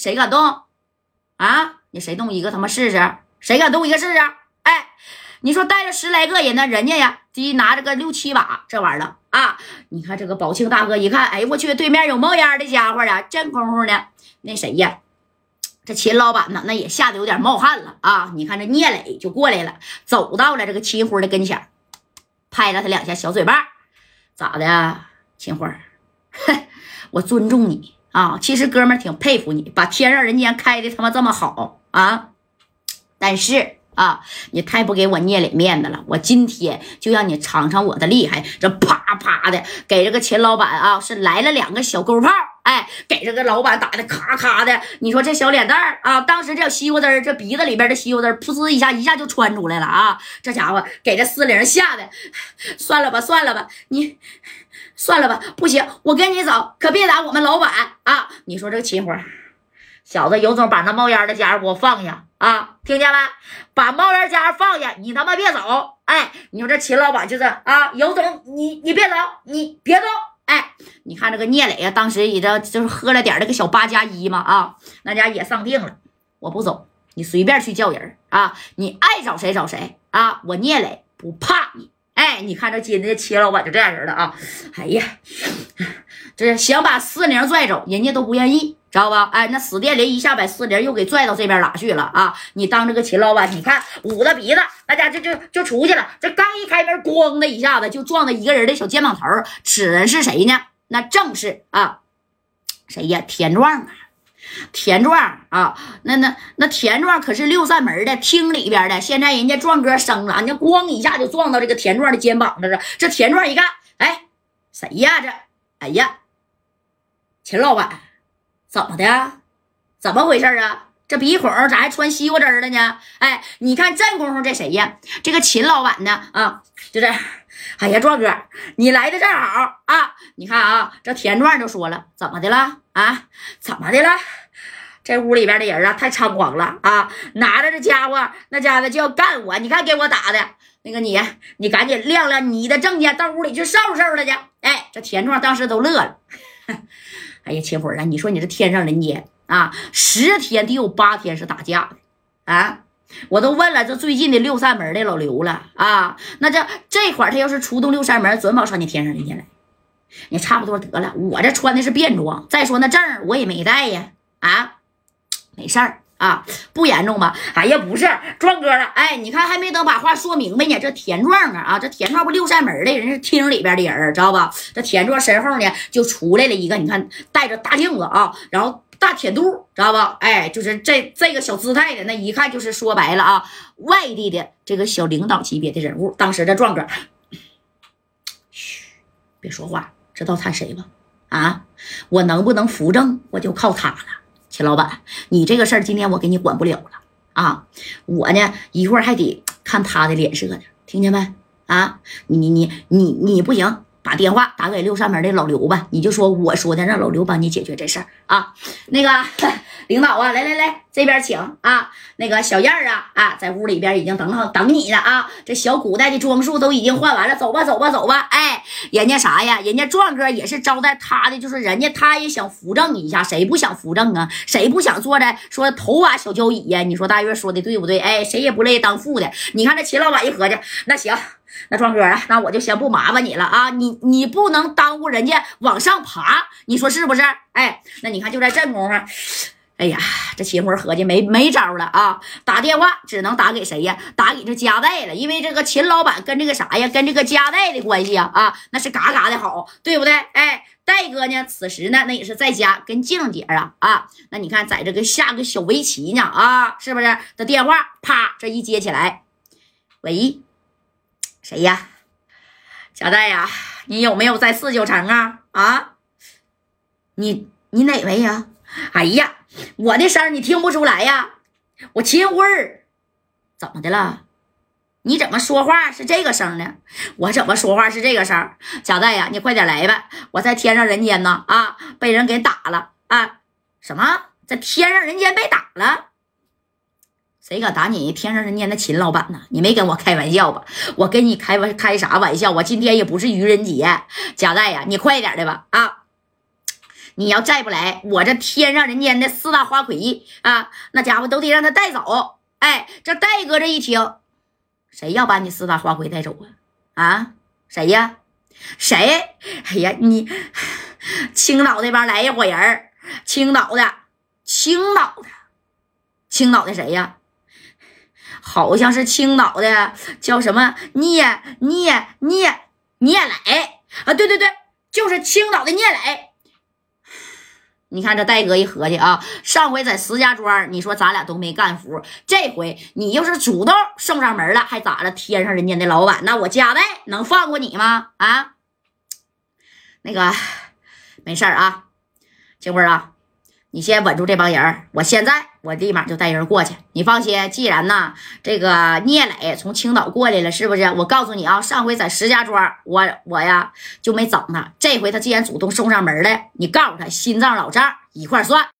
谁敢动？啊，你谁动一个他妈试试？谁敢动一个试试？哎，你说带着十来个人呢，人家呀，一拿着个六七把这玩意儿了啊！你看这个宝庆大哥一看，哎我去，对面有冒烟的家伙啊！这功夫呢，那谁呀？这秦老板呢，那也吓得有点冒汗了啊！你看这聂磊就过来了，走到了这个秦辉的跟前，拍了他两下小嘴巴，咋的，秦辉？我尊重你啊！其实哥们儿挺佩服你，把天上人间开的他妈这么好啊！但是啊，你太不给我聂磊面子了！我今天就让你尝尝我的厉害！这啪啪的给这个秦老板啊，是来了两个小钩炮。哎，给这个老板打的咔咔的，你说这小脸蛋儿啊，当时这西瓜汁儿，这鼻子里边的西瓜汁儿，噗呲一下，一下就窜出来了啊！这家伙给这四零吓的，算了吧，算了吧，你算了吧，不行，我跟你走，可别打我们老板啊！你说这个秦花小子有种把那冒烟的家伙给我放下啊！听见没？把冒烟家伙放下，你他妈别走！哎，你说这秦老板就是啊，有种你你别走，你别动！哎，你看这个聂磊啊，当时也这就是喝了点那个小八加一嘛啊，那家也上定了。我不走，你随便去叫人啊，你爱找谁找谁啊，我聂磊不怕你。哎，你看这今天齐老板就这样人了啊。哎呀，这想把四零拽走，人家都不愿意，知道吧？哎，那史殿林一下把四零又给拽到这边哪去了啊？你当这个秦老板，你看捂着鼻子，大家就就就出去了。这刚一开门，咣的一下子就撞到一个人的小肩膀头。此人是谁呢？那正是啊，谁呀？田壮啊，田壮啊，那那那田壮可是六扇门的厅里边的。现在人家壮哥升了，人家咣一下就撞到这个田壮的肩膀上了。这田壮一看，哎，谁呀？这，哎呀，秦老板，怎么的？怎么回事啊？这鼻孔咋还穿西瓜汁了呢？哎，你看这功夫，这谁呀？这个秦老板呢？啊，就这样。哎呀，壮哥，你来的正好啊！你看啊，这田壮就说了，怎么的了啊？怎么的了？这屋里边的人啊，太猖狂了啊！拿着这家伙，那家伙就要干我。你看给我打的那个你，你赶紧亮亮你的证件，到屋里去收拾收拾去。哎，这田壮当时都乐了。哎呀，秦辉啊，你说你这天上人间啊，十天得有八天是打架的啊！我都问了这最近的六扇门的老刘了啊，那这这会他要是出动六扇门，准保上你天上人间来。你差不多得了，我这穿的是便装，再说那证我也没带呀，啊，没事儿啊，不严重吧？哎呀，不是壮哥了，哎，你看还没等把话说明白呢，这田壮啊啊，这田壮不六扇门的人是厅里边的人，知道吧？这田壮身后呢就出来了一个，你看带着大镜子啊，然后。大铁肚，知道吧？哎，就是这这个小姿态的，那一看就是说白了啊，外地的这个小领导级别的人物。当时这壮哥，嘘，别说话，知道他谁吗？啊，我能不能扶正，我就靠他了。秦老板，你这个事儿今天我给你管不了了啊！我呢一会儿还得看他的脸色呢，听见没？啊，你你你你你不行。把电话打给六扇门的老刘吧，你就说我说的，让老刘帮你解决这事儿啊。那个 领导啊，来来来，这边请啊。那个小燕儿啊啊，在屋里边已经等好等你了啊。这小古代的装束都已经换完了，走吧走吧走吧。哎，人家啥呀？人家壮哥也是招待他的，就是人家他也想扶正一下，谁不想扶正啊？谁不想坐在说头把小交椅呀？你说大月说的对不对？哎，谁也不乐意当副的。你看这秦老板一合计，那行。那壮哥啊，那我就先不麻烦你了啊！你你不能耽误人家往上爬，你说是不是？哎，那你看就在这功夫，哎呀，这秦辉合计没没招了啊！打电话只能打给谁呀？打给这家代了，因为这个秦老板跟这个啥呀，跟这个家代的关系啊啊，那是嘎嘎的好，对不对？哎，戴哥呢，此时呢，那也是在家跟静姐啊啊，那你看在这个下个小围棋呢啊，是不是？这电话啪这一接起来，喂。谁呀，贾代呀？你有没有在四九城啊？啊，你你哪位呀？哎呀，我的声你听不出来呀？我秦辉儿，怎么的了？你怎么说话是这个声呢？我怎么说话是这个声？贾代呀，你快点来吧！我在天上人间呢，啊，被人给打了啊！什么，在天上人间被打了？谁敢打你天上人间的秦老板呢？你没跟我开玩笑吧？我跟你开玩开啥玩笑？我今天也不是愚人节，贾代呀，你快点的吧啊！你要再不来，我这天上人间的四大花魁啊，那家伙都得让他带走。哎，这戴哥这一听，谁要把你四大花魁带走啊？啊，谁呀？谁？哎呀，你青岛那边来一伙人青岛的，青岛的，青岛的谁呀？好像是青岛的，叫什么聂聂聂聂磊啊？对对对，就是青岛的聂磊。你看这戴哥一合计啊，上回在石家庄，你说咱俩都没干服，这回你要是主动送上门了，还咋了？天上人间的老板，那我加代能放过你吗？啊，那个没事啊，青辉啊。你先稳住这帮人我现在我立马就带人过去。你放心，既然呢这个聂磊从青岛过来了，是不是？我告诉你啊，上回在石家庄，我我呀就没整他。这回他既然主动送上门来，你告诉他心脏老账一块算。